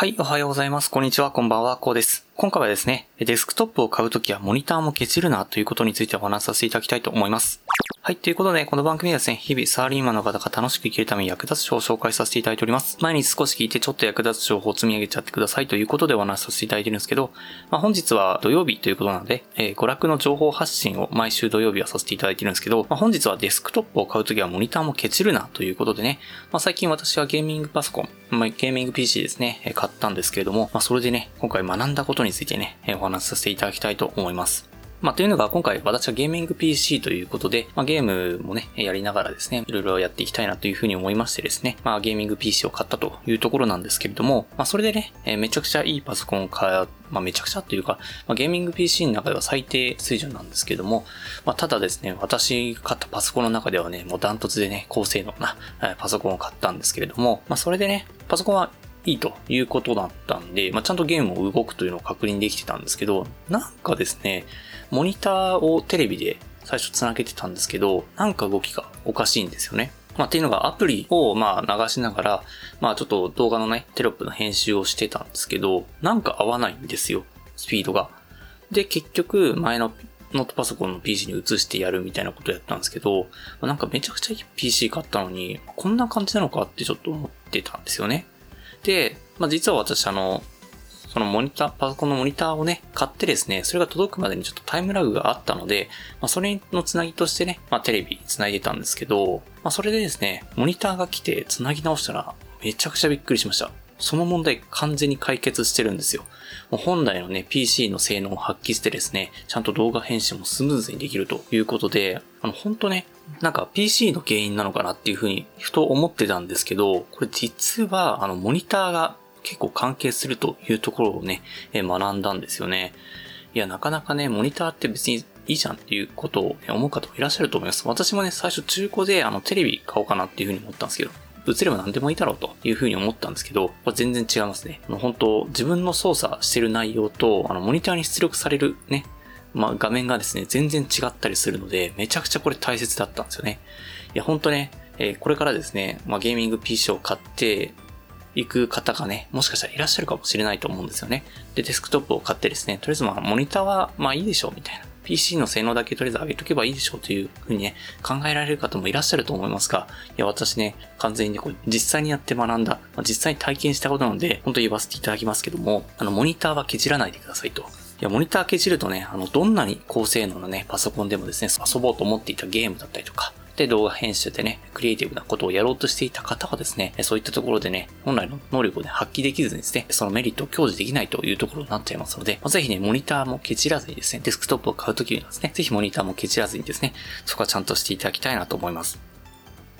はい、おはようございます。こんにちは、こんばんは、こうです。今回はですね、デスクトップを買うときはモニターもケチるなということについてお話しさせていただきたいと思います。はい。ということで、この番組はですね、日々サラリーマンの方が楽しく生きるために役立つ情報を紹介させていただいております。前に少し聞いてちょっと役立つ情報を積み上げちゃってくださいということでお話しさせていただいてるんですけど、まあ、本日は土曜日ということなので、えー、娯楽の情報発信を毎週土曜日はさせていただいてるんですけど、まあ、本日はデスクトップを買うときはモニターもケチるなということでね、まあ、最近私はゲーミングパソコン、まあ、ゲーミング PC ですね、買ったんですけれども、まあ、それでね、今回学んだことについてね、お話しさせていただきたいと思います。まあ、というのが今回私はゲーミング PC ということで、まあ、ゲームもね、やりながらですね、いろいろやっていきたいなというふうに思いましてですね、まあ、ゲーミング PC を買ったというところなんですけれども、まあ、それでね、えー、めちゃくちゃいいパソコンを買うまあ、めちゃくちゃっていうか、まあ、ゲーミング PC の中では最低水準なんですけども、まあ、ただですね、私買ったパソコンの中ではね、もうダントツでね、高性能な、パソコンを買ったんですけれども、まあ、それでね、パソコンはいいということだったんで、まあ、ちゃんとゲームも動くというのを確認できてたんですけど、なんかですね、モニターをテレビで最初繋げてたんですけど、なんか動きがおかしいんですよね。まあ、っていうのがアプリをまあ流しながら、まあちょっと動画のね、テロップの編集をしてたんですけど、なんか合わないんですよ。スピードが。で、結局前のノートパソコンの PC に移してやるみたいなことやったんですけど、なんかめちゃくちゃいい PC 買ったのに、こんな感じなのかってちょっと思ってたんですよね。で、まあ、実は私あの、そのモニター、パソコンのモニターをね、買ってですね、それが届くまでにちょっとタイムラグがあったので、まあ、それのつなぎとしてね、まあ、テレビつないでたんですけど、まあ、それでですね、モニターが来てつなぎ直したら、めちゃくちゃびっくりしました。その問題完全に解決してるんですよ。もう本来のね、PC の性能を発揮してですね、ちゃんと動画編集もスムーズにできるということで、あの、本当ね、なんか PC の原因なのかなっていうふうに、ふと思ってたんですけど、これ実は、あの、モニターが結構関係するというところをね、え学んだんですよね。いや、なかなかね、モニターって別にいいじゃんっていうことをね思う方もいらっしゃると思います。私もね、最初中古であのテレビ買おうかなっていうふうに思ったんですけど、映れば何でもいいだろうというふうに思ったんですけど、これ全然違いますね。あの本当自分の操作してる内容と、あの、モニターに出力されるね、まあ、画面がですね、全然違ったりするので、めちゃくちゃこれ大切だったんですよね。いや、ほんとね、えー、これからですね、まあ、ゲーミング PC を買って、行く方がね、もしかしたらいらっしゃるかもしれないと思うんですよね。で、デスクトップを買ってですね、とりあえずまあ、モニターはまあいいでしょう、みたいな。PC の性能だけとりあえず上げとけばいいでしょうというふうにね、考えられる方もいらっしゃると思いますが、いや、私ね、完全にこう、実際にやって学んだ、まあ、実際に体験したことなので、本当言わせていただきますけども、あの、モニターは削らないでくださいと。いや、モニター削るとね、あの、どんなに高性能なね、パソコンでもですね、遊ぼうと思っていたゲームだったりとか、で動画編集でね、クリエイティブなことをやろうとしていた方はですね、そういったところでね、本来の能力をね、発揮できずにですね、そのメリットを享受できないというところになっちゃいますので、まあ、ぜひね、モニターもケチらずにですね、デスクトップを買うときにはですね、ぜひモニターもケチらずにですね、そこはちゃんとしていただきたいなと思います。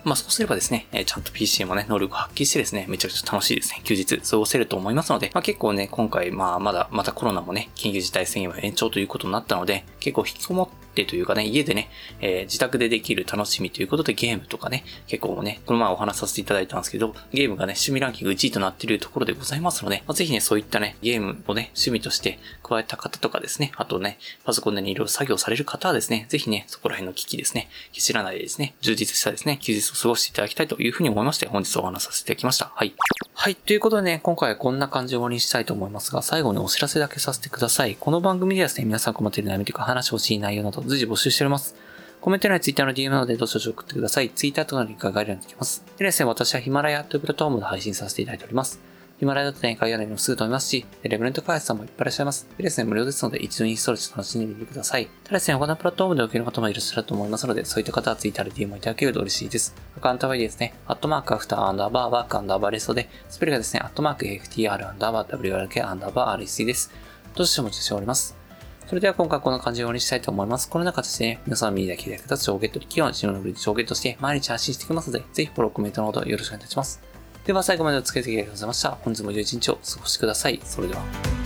まあそうすればですね、えちゃんと PC もね、能力を発揮してですね、めちゃくちゃ楽しいですね、休日過ごせると思いますので、まあ結構ね、今回、まあまだ、またコロナもね、緊急事態宣言は延長ということになったので、結構引きこもってというかね、家でね、えー、自宅でできる楽しみということでゲームとかね、結構ね、この前お話しさせていただいたんですけど、ゲームがね、趣味ランキング1位となっているところでございますので、まあ、ぜひね、そういったね、ゲームをね、趣味として加えた方とかですね、あとね、パソコンでね、いろいろ作業される方はですね、ぜひね、そこら辺の機器ですね、知らないでですね、充実したですね、休日を過ごしていただきたいというふうに思いまして、本日お話しさせていただきました。はい。はい。ということでね、今回はこんな感じで終わりにしたいと思いますが、最後にお知らせだけさせてください。この番組ではですね、皆さん困っている悩みというか話してほしい内容など随時募集しております。コメント欄に Twitter の DM などでどしどし送ってください。Twitter とのリンクが概要欄にできます。でですね、私はヒマラヤというプラットフォームで配信させていただいております。ヒマラヤだとね、概要欄にもすぐ飛びますし、レベルト開発さんもいっぱいいらっしゃいます。でですね、無料ですので一度インストールして楽しんでみてください。ただですね、他のプラットフォームで受ける方もいらっしゃると思いますので、そういった方は Twitter で DM をいただけると嬉しいです。アカウントはですね、アットマークアフターアンダーバーワークアンダーバーレストで、スペルがですね、アットマーク FTR アンダーバー WRK アンダーバー RSC です。どうしてもしております。それでは今回はこんな感じで終わりにしたいと思います。この中ですね、皆さんの耳だけで役立つ情報ゲットで、企業の自分のブリッジをゲットして毎日発信していきますので、ぜひフォロー、コメントのほどよろしくお願いいたします。では最後までお付き合いありがとうございました。本日も良い一日をお過ごしください。それでは。